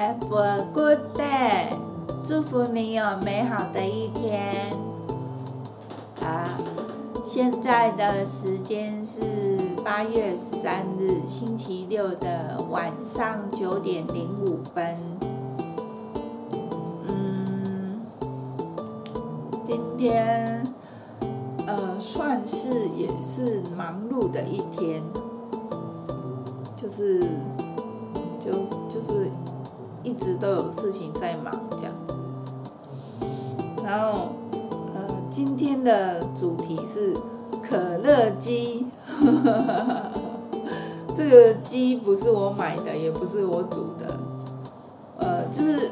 Have a good day，祝福你有美好的一天。啊，现在的时间是八月十三日星期六的晚上九点零五分。嗯，今天呃算是也是忙碌的一天，就是就就是。一直都有事情在忙这样子，然后呃，今天的主题是可乐鸡，这个鸡不是我买的，也不是我煮的，呃，就是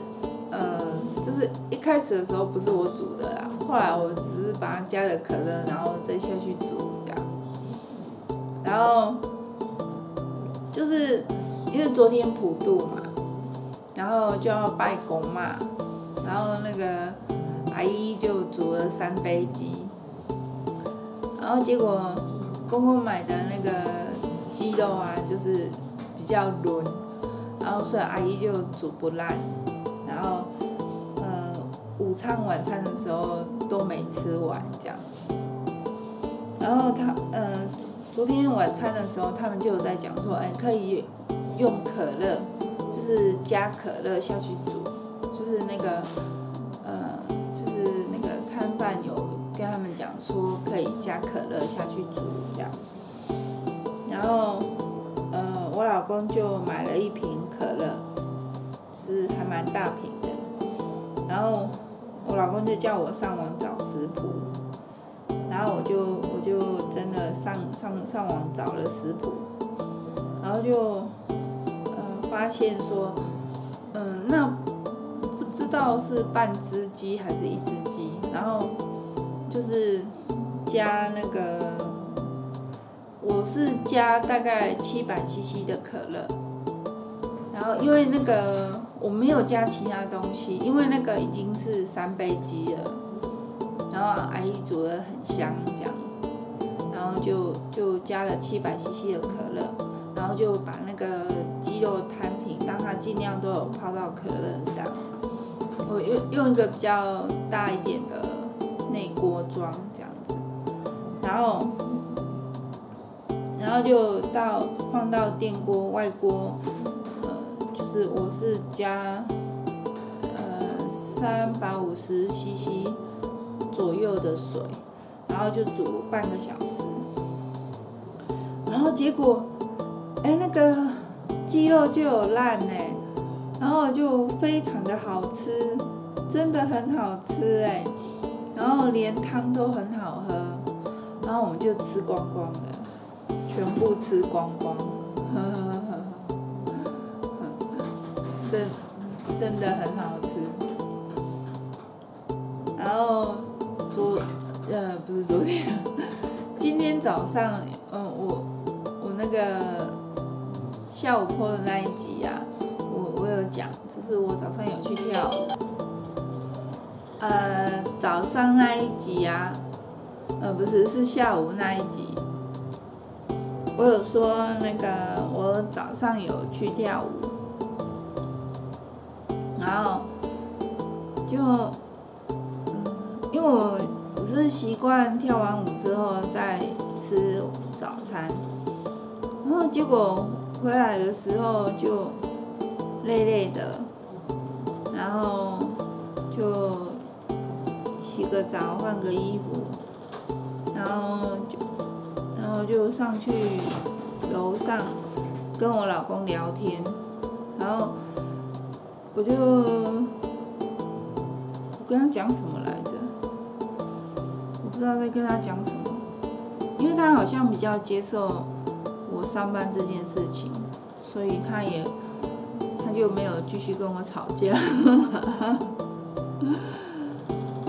呃，就是一开始的时候不是我煮的啦，后来我只是把它加了可乐，然后再下去煮这样，然后就是因为昨天普渡嘛。然后就要拜公嘛，然后那个阿姨就煮了三杯鸡，然后结果公公买的那个鸡肉啊，就是比较韧，然后所以阿姨就煮不烂，然后呃午餐晚餐的时候都没吃完这样。子，然后他呃昨天晚餐的时候他们就有在讲说，哎可以用可乐。就是加可乐下去煮，就是那个，呃，就是那个摊贩有跟他们讲说可以加可乐下去煮这样，然后，呃，我老公就买了一瓶可乐，是还蛮大瓶的，然后我老公就叫我上网找食谱，然后我就我就真的上上上网找了食谱，然后就。发现说，嗯，那不知道是半只鸡还是一只鸡，然后就是加那个，我是加大概七百 CC 的可乐，然后因为那个我没有加其他东西，因为那个已经是三杯鸡了，然后阿姨煮的很香这样，然后就就加了七百 CC 的可乐。然后就把那个鸡肉摊平，让它尽量都有泡到可乐这样。我用用一个比较大一点的内锅装这样子，然后然后就到放到电锅外锅，呃，就是我是加呃三百五十 CC 左右的水，然后就煮半个小时，然后结果。哎，那个鸡肉就有烂呢，然后就非常的好吃，真的很好吃哎，然后连汤都很好喝，然后我们就吃光光了，全部吃光光，呵呵呵呵真真的很好吃。然后昨呃不是昨天，今天早上嗯我我那个。下午播的那一集啊，我我有讲，就是我早上有去跳。呃，早上那一集啊，呃，不是，是下午那一集。我有说那个我早上有去跳舞，然后就，嗯，因为我我是习惯跳完舞之后再吃早餐，然后结果。回来的时候就累累的，然后就洗个澡，换个衣服，然后就然后就上去楼上跟我老公聊天，然后我就我跟他讲什么来着？我不知道在跟他讲什么，因为他好像比较接受。上班这件事情，所以他也他就没有继续跟我吵架，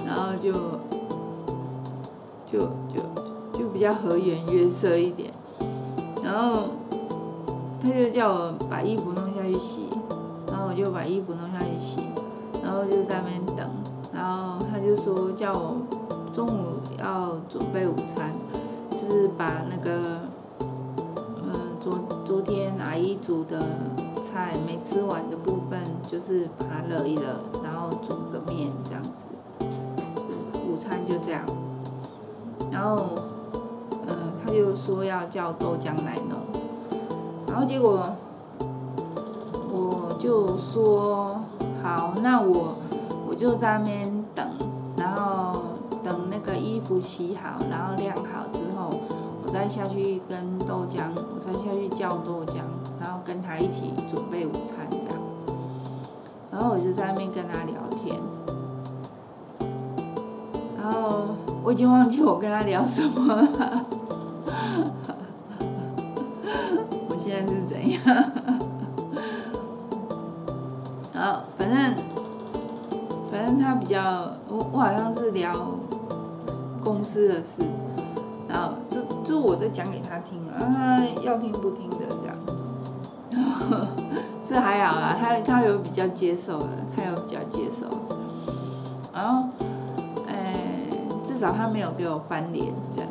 然后就就就就比较和颜悦色一点，然后他就叫我把衣服弄下去洗，然后我就把衣服弄下去洗，然后就在那边等，然后他就说叫我中午要准备午餐，就是把那个。煮的菜没吃完的部分，就是把它热一热，然后煮个面这样子，午餐就这样。然后，呃，他就说要叫豆浆来弄，然后结果我就说好，那我我就在那边等，然后等那个衣服洗好，然后晾好之后，我再下去跟豆浆，我再下去叫豆浆，然后跟他一起准备午餐这样。然后我就在那边跟他聊天，然后我已经忘记我跟他聊什么了。我现在是怎样？然后反正反正他比较，我我好像是聊公司的事。然后就就我在讲给他听啊，他要听不听的，是还好啦，他他有比较接受的，他有比较接受，然后，哎，至少他没有给我翻脸这样，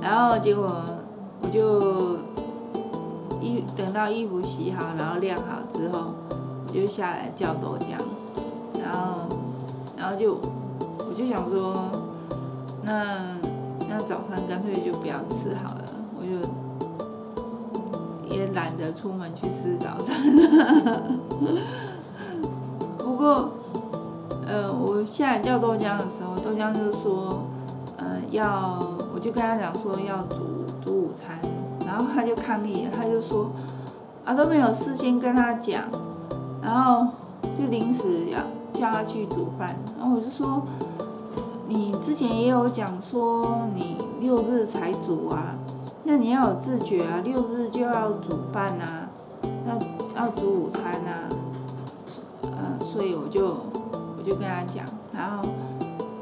然后结果我就衣等到衣服洗好，然后晾好之后，我就下来叫豆浆，然后然后就我就想说那。那早餐干脆就不要吃好了，我就也懒得出门去吃早餐。不过，呃，我下来叫豆浆的时候，豆浆就说，呃，要，我就跟他讲说要煮煮午餐，然后他就抗议，他就说，啊都没有事先跟他讲，然后就临时要叫他去煮饭，然后我就说。你之前也有讲说你六日才煮啊，那你要有自觉啊，六日就要煮饭啊，要要煮午餐啊，呃，所以我就我就跟他讲，然后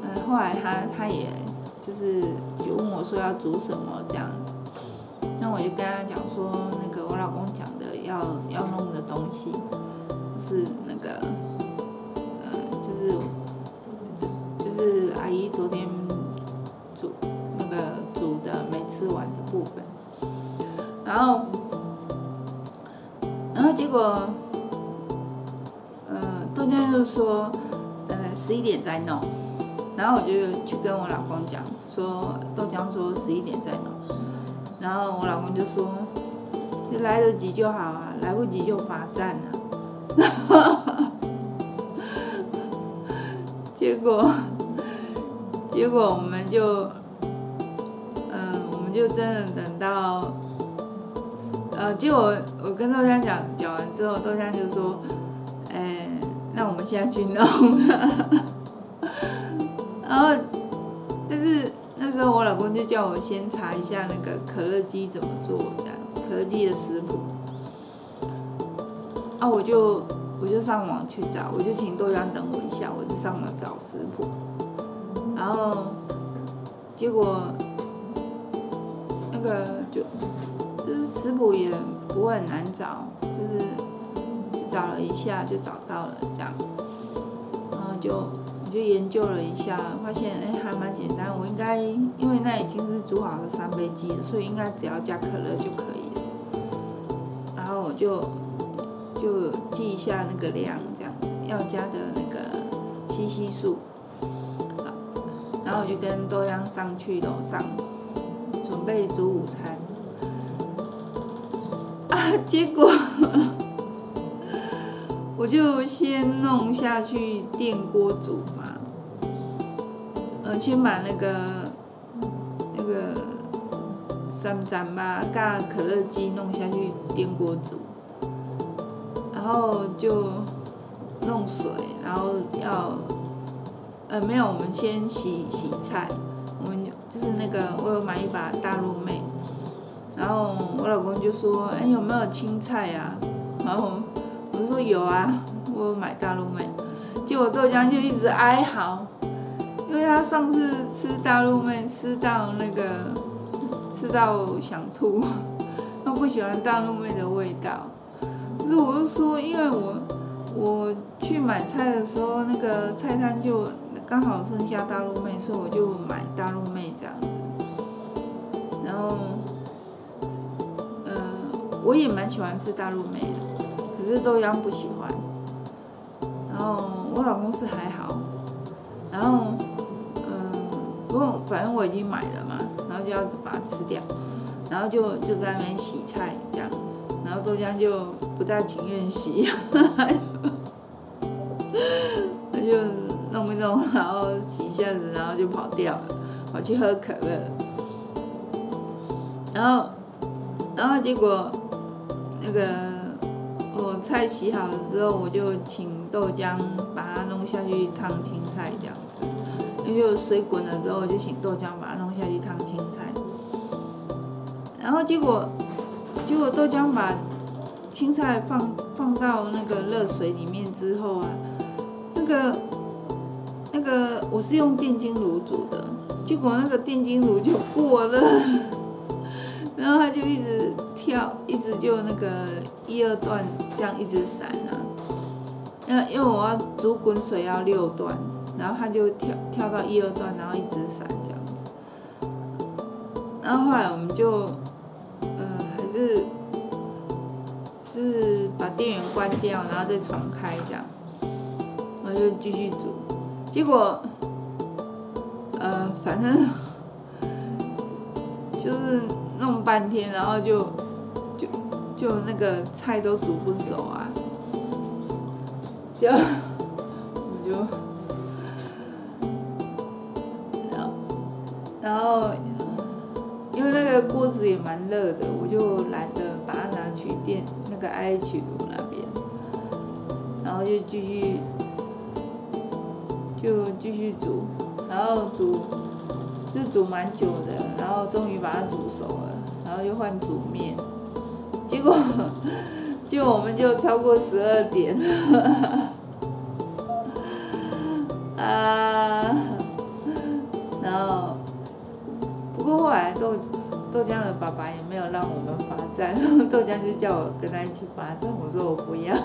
呃后来他他也就是就问我说要煮什么这样子，那我就跟他讲说那个我老公讲的要要弄的东西是那个点再弄，然后我就去跟我老公讲，说豆浆说十一点再弄，然后我老公就说，就来得及就好啊，来不及就罚站啊，结果。结果我们就，嗯，我们就真的等到，呃，结果我跟豆浆讲讲完之后，豆浆就说，哎，那我们现在去弄。然后，但是那时候我老公就叫我先查一下那个可乐鸡怎么做，这样可乐鸡的食谱。啊，我就我就上网去找，我就请豆浆等我一下，我就上网找食谱。然后，结果那个就就是食谱也不会很难找，就是就找了一下就找到了这样，然后就就研究了一下，发现哎还蛮简单，我应该因为那已经是煮好的三杯鸡，所以应该只要加可乐就可以了。然后我就就记一下那个量，这样子要加的那个西西数。然后我就跟豆浆上去楼上，准备煮午餐。啊，结果 我就先弄下去电锅煮，呃，去买那个那个三盏吧，加可乐鸡弄下去电锅煮，然后就弄水，然后要。呃，没有，我们先洗洗菜。我们就是那个，我有买一把大陆妹，然后我老公就说：“哎，有没有青菜啊？”然后我就说：“有啊，我买大陆妹。”结果豆浆就一直哀嚎，因为他上次吃大陆妹吃到那个吃到想吐，他不喜欢大陆妹的味道。可是我就说，因为我我去买菜的时候，那个菜摊就。刚好剩下大陆妹，所以我就买大陆妹这样子。然后，呃，我也蛮喜欢吃大陆妹的。可是豆浆不喜欢。然后我老公是还好，然后，不过反正我已经买了嘛，然后就要把它吃掉，然后就就在那边洗菜这样子，然后豆浆就不大情愿洗，他 就弄一弄，然后洗一下子，然后就跑掉了，跑去喝可乐，然后然后结果那个我菜洗好了之后，我就请。豆浆把它弄下去烫青菜这样，那就水滚了之后，就请豆浆把它弄下去烫青菜。然后结果，结果豆浆把青菜放放到那个热水里面之后啊，那个那个我是用电晶炉煮的，结果那个电晶炉就过热，然后它就一直跳，一直就那个一二段这样一直闪啊。因为我要煮滚水要六段，然后他就跳跳到一二段，然后一直闪这样子。然后后来我们就，呃，还是就是把电源关掉，然后再重开这样，然后就继续煮。结果，呃，反正就是弄半天，然后就就就那个菜都煮不熟啊。就，蛮热的，我就懒得把它拿去电那个 IH 炉那边，然后就继续，就继续煮，然后煮，就煮蛮久的，然后终于把它煮熟了，然后又换煮面，结果。就我们就超过十二点了，浆的爸爸也没有让我们罚站，豆浆就叫我跟他一起罚站，我说我不要，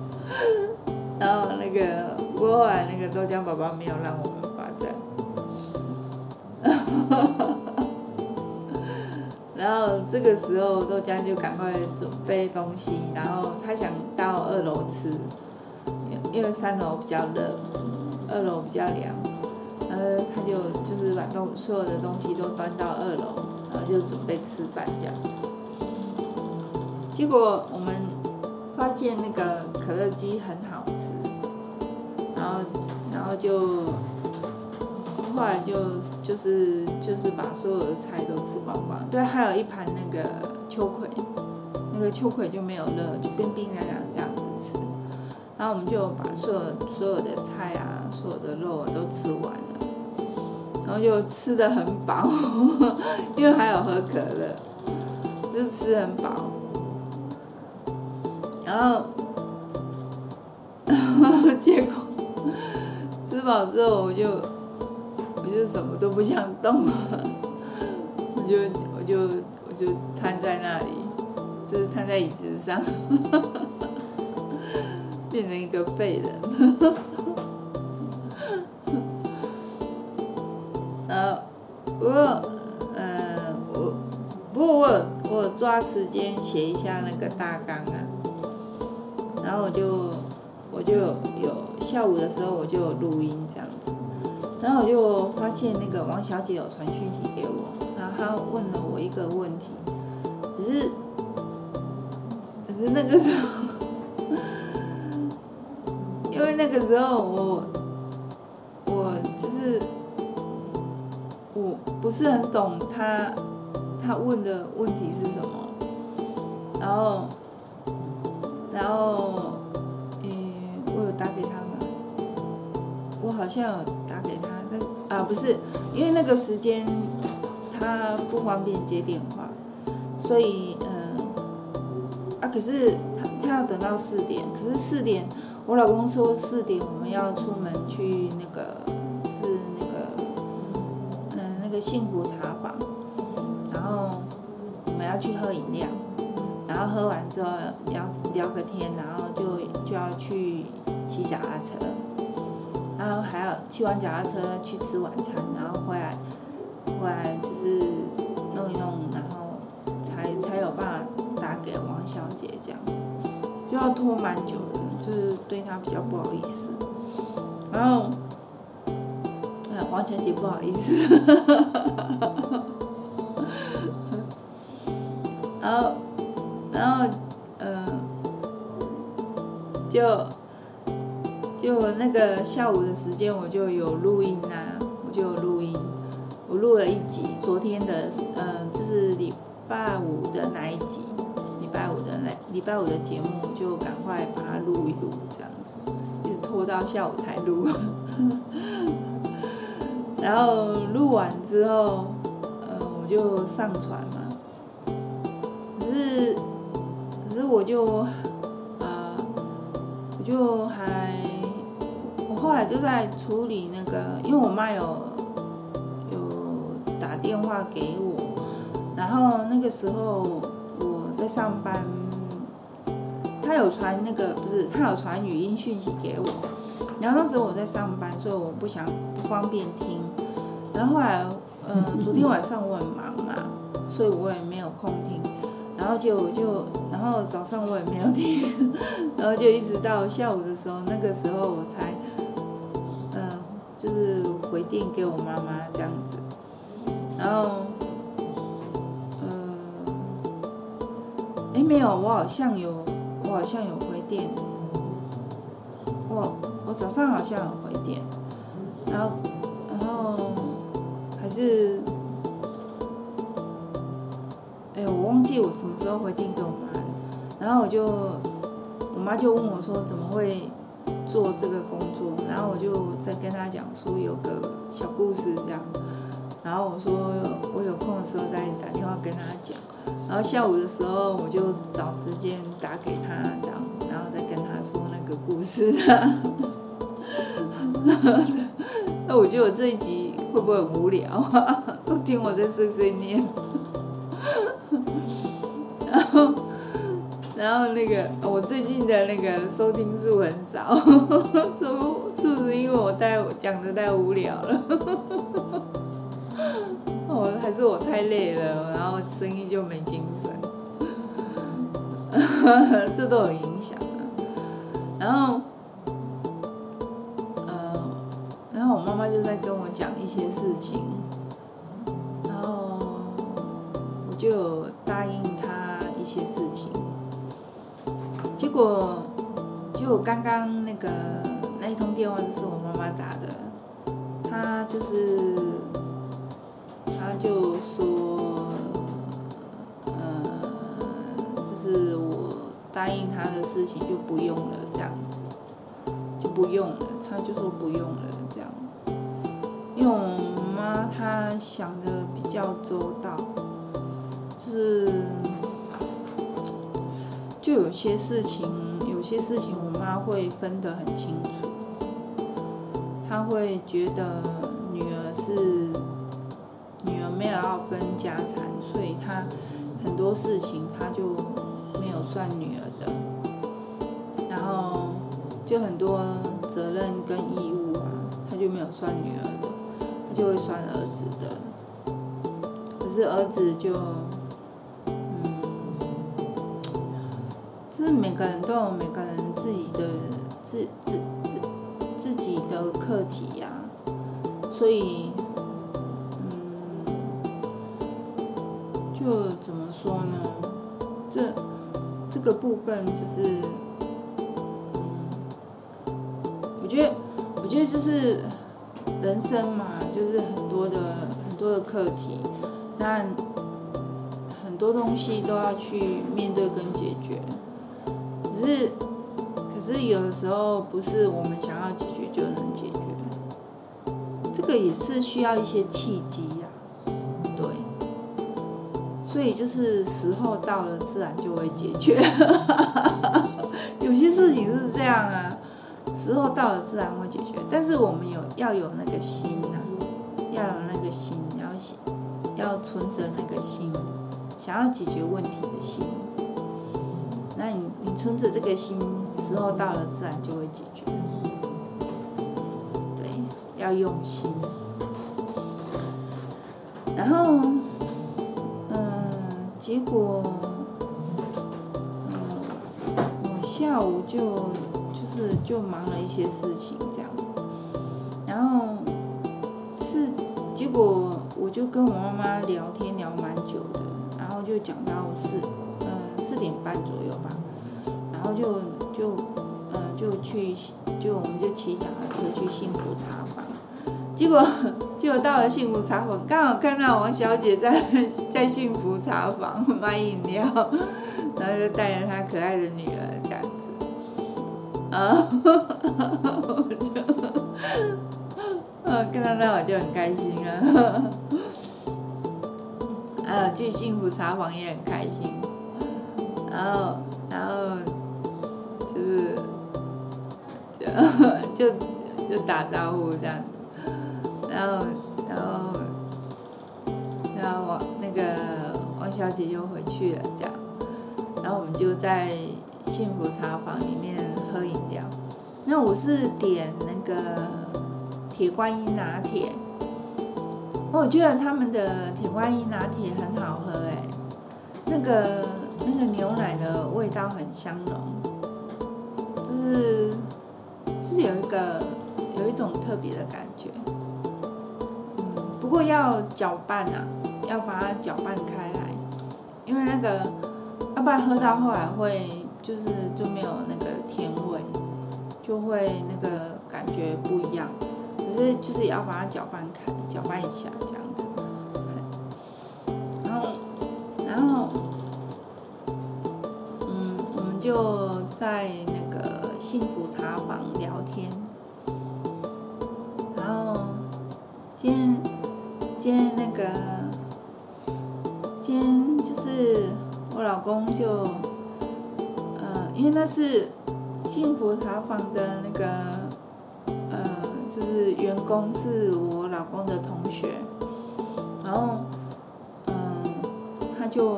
然后那个不过后来那个豆浆爸爸没有让我们罚站。然后这个时候豆浆就赶快准备东西，然后他想到二楼吃，因为三楼比较热，二楼比较凉，呃，他就就是把东所有的东西都端到二楼，就准备吃饭这样子。结果我们发现那个可乐鸡很好吃，然后然后就。后来就就是就是把所有的菜都吃光光，对，还有一盘那个秋葵，那个秋葵就没有热，就冰冰凉凉这样子吃。然后我们就把所有所有的菜啊，所有的肉啊都吃完了，然后就吃的很饱，因为还有喝可乐，就吃很饱。然后，结果吃饱之后我就。我就什么都不想动了，我就我就我就瘫在那里，就是瘫在椅子上，变成一个废人。我抓时间写一下那个大纲啊，然后我就我就有下午的时候我就录音这样子。然后我就发现那个王小姐有传讯息给我，然后她问了我一个问题，只是，可是那个时候，因为那个时候我，我就是，我不是很懂她，她问的问题是什么，然后，然后，嗯，我有打给他吗？我好像有打给他，但。啊，不是，因为那个时间他不方便接电话，所以嗯，啊，可是他他要等到四点，可是四点我老公说四点我们要出门去那个是那个嗯那个幸福茶坊，然后我们要去喝饮料，然后喝完之后聊聊个天，然后就就要去骑脚踏车。然后还要骑完脚踏车去吃晚餐，然后回来，回来就是弄一弄，然后才才有办法打给王小姐这样子。就要拖蛮久的，就是对他比较不好意思。然后，哎，王小姐不好意思。下午的时间，我就有录音啊，我就有录音，我录了一集昨天的，嗯、呃，就是礼拜五的那一集，礼拜五的那礼拜五的节目，就赶快把它录一录，这样子，一直拖到下午才录，然后录完之后，呃，我就上传嘛。可是，可是我就，呃，我就还，我后来就在处理那个，因为我妈有有打电话给我，然后那个时候我在上班，她有传那个不是，她有传语音讯息给我，然后那时候我在上班，所以我不想不方便听，然后后来，呃，昨天晚上我很忙嘛，所以我也没有空听。然后就就，然后早上我也没有听，然后就一直到下午的时候，那个时候我才，就是回电给我妈妈这样子，然后，呃，哎没有，我好像有，我好像有回电，我我早上好像有回电，然后然后还是。哎我忘记我什么时候回电给我妈了，然后我就，我妈就问我说怎么会做这个工作，然后我就在跟他讲说有个小故事这样，然后我说我有空的时候再打电话跟他讲，然后下午的时候我就找时间打给他这样，然后再跟他说那个故事，那我觉得我这一集会不会很无聊啊？都听我在碎碎念。然后那个，我最近的那个收听数很少，是不？是不是因为我太讲的太无聊了？哦，还是我太累了，然后声音就没精神，这都有影响啊。然后，呃，然后我妈妈就在跟我讲一些事情，然后我就答应她一些事情。结果，就刚刚那个那一通电话就是我妈妈打的，她就是，她就说，呃，就是我答应她的事情就不用了，这样子，就不用了，她就说不用了这样，因为我妈她想的比较周到，就是。就有些事情，有些事情我妈会分得很清楚，她会觉得女儿是女儿没有要分家产，所以她很多事情她就没有算女儿的，然后就很多责任跟义务啊，她就没有算女儿的，她就会算儿子的，可是儿子就。是每个人都有每个人自己的自自自自己的课题呀，所以，嗯，就怎么说呢？这这个部分就是，我觉得我觉得就是人生嘛，就是很多的很多的课题，那很多东西都要去面对跟解决。可是，可是有的时候不是我们想要解决就能解决，这个也是需要一些契机呀，对。所以就是时候到了，自然就会解决。有些事情是这样啊，时候到了自然会解决，但是我们有要有那个心呐、啊，要有那个心，要要存着那个心，想要解决问题的心。那你你存着这个心，时候到了自然就会解决。对，要用心。然后，嗯，结果，嗯，我下午就就是就忙了一些事情这样子，然后是结果我就跟我妈妈聊天聊蛮久的，然后就讲到是左右吧，然后就就呃就去就我们就骑脚踏车去幸福茶坊，结果 结果到了幸福茶坊，刚好看到王小姐在 在幸福茶坊买饮料。然后就带着她可爱的女儿这样子，啊，我就，看到那我就很开心啊，啊，去幸福茶坊也很开心，然后，然后，就是，就就就打招呼这样，然后，然后，然后王那个王小姐就回去了这样。然后我们就在幸福茶坊里面喝饮料。那我是点那个铁观音拿铁，我觉得他们的铁观音拿铁很好喝哎，那个那个牛奶的味道很香浓，就是就是有一个有一种特别的感觉。不过要搅拌啊，要把它搅拌开来，因为那个。要不然喝到后来会就是就没有那个甜味，就会那个感觉不一样。可是就是也要把它搅拌开，搅拌一下这样在那个幸福茶坊聊天。然后，今天，今天那个，今天就是。我老公就，呃，因为那是幸福茶坊的那个，呃，就是员工是我老公的同学，然后，嗯、他就，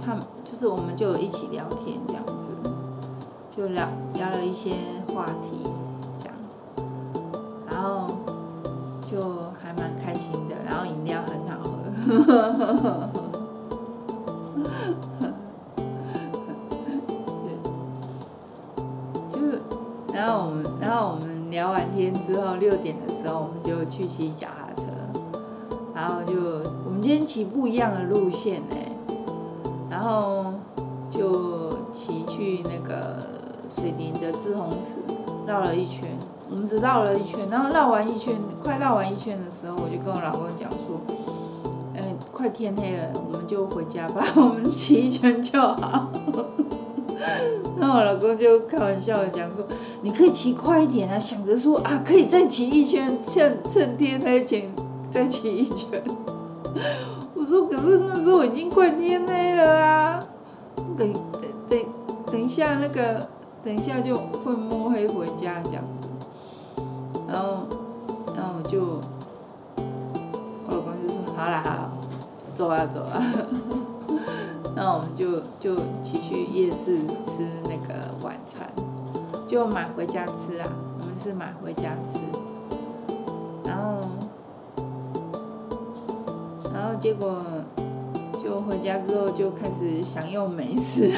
他就是我们就一起聊天这样，就聊聊了一些话题，这样，然后就还蛮开心的，然后饮料很好喝。就然后我们，然后我们聊完天之后，六点的时候我们就去骑脚踏车，然后就我们今天骑不一样的路线呢，的滞洪池，绕了一圈，我们只绕了一圈，然后绕完一圈，快绕完一圈的时候，我就跟我老公讲说，嗯，快天黑了，我们就回家吧，我们骑一圈就好。那我老公就开玩笑的讲说：“你可以骑快一点啊，想着说啊，可以再骑一圈，趁趁天黑前再骑一圈。” 我说：“可是那时候已经快天黑了啊，等等等等一下那个，等一下就会摸黑回家这样子。”然后，然后就我老公就说：“好啦好，走啊走啊。”那我们就就骑去夜市吃那个晚餐，就买回家吃啊。我们是买回家吃，然后，然后结果就回家之后就开始享用美食，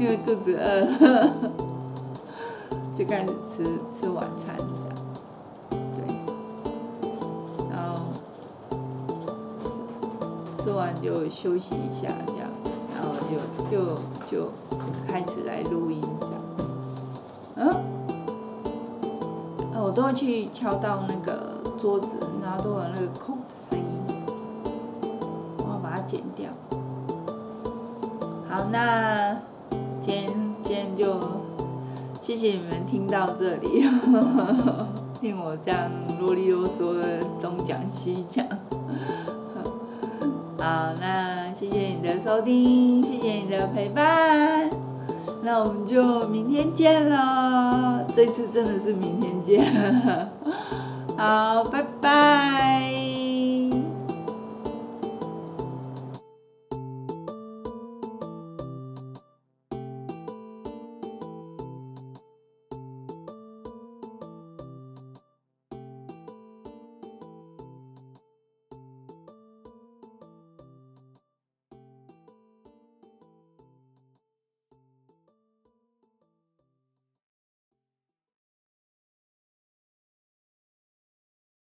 因为肚子饿，就开始吃吃晚餐这样。对，然后吃完就休息一下，这样，然后就就就开始来录音，这样。嗯，我都会去敲到那个桌子，然后都有那个空的声音，我要把它剪掉。好，那今天今天就谢谢你们听到这里，听我这样啰里啰嗦的东讲西讲。好，那谢谢你的收听，谢谢你的陪伴，那我们就明天见喽。这次真的是明天见，好，拜拜。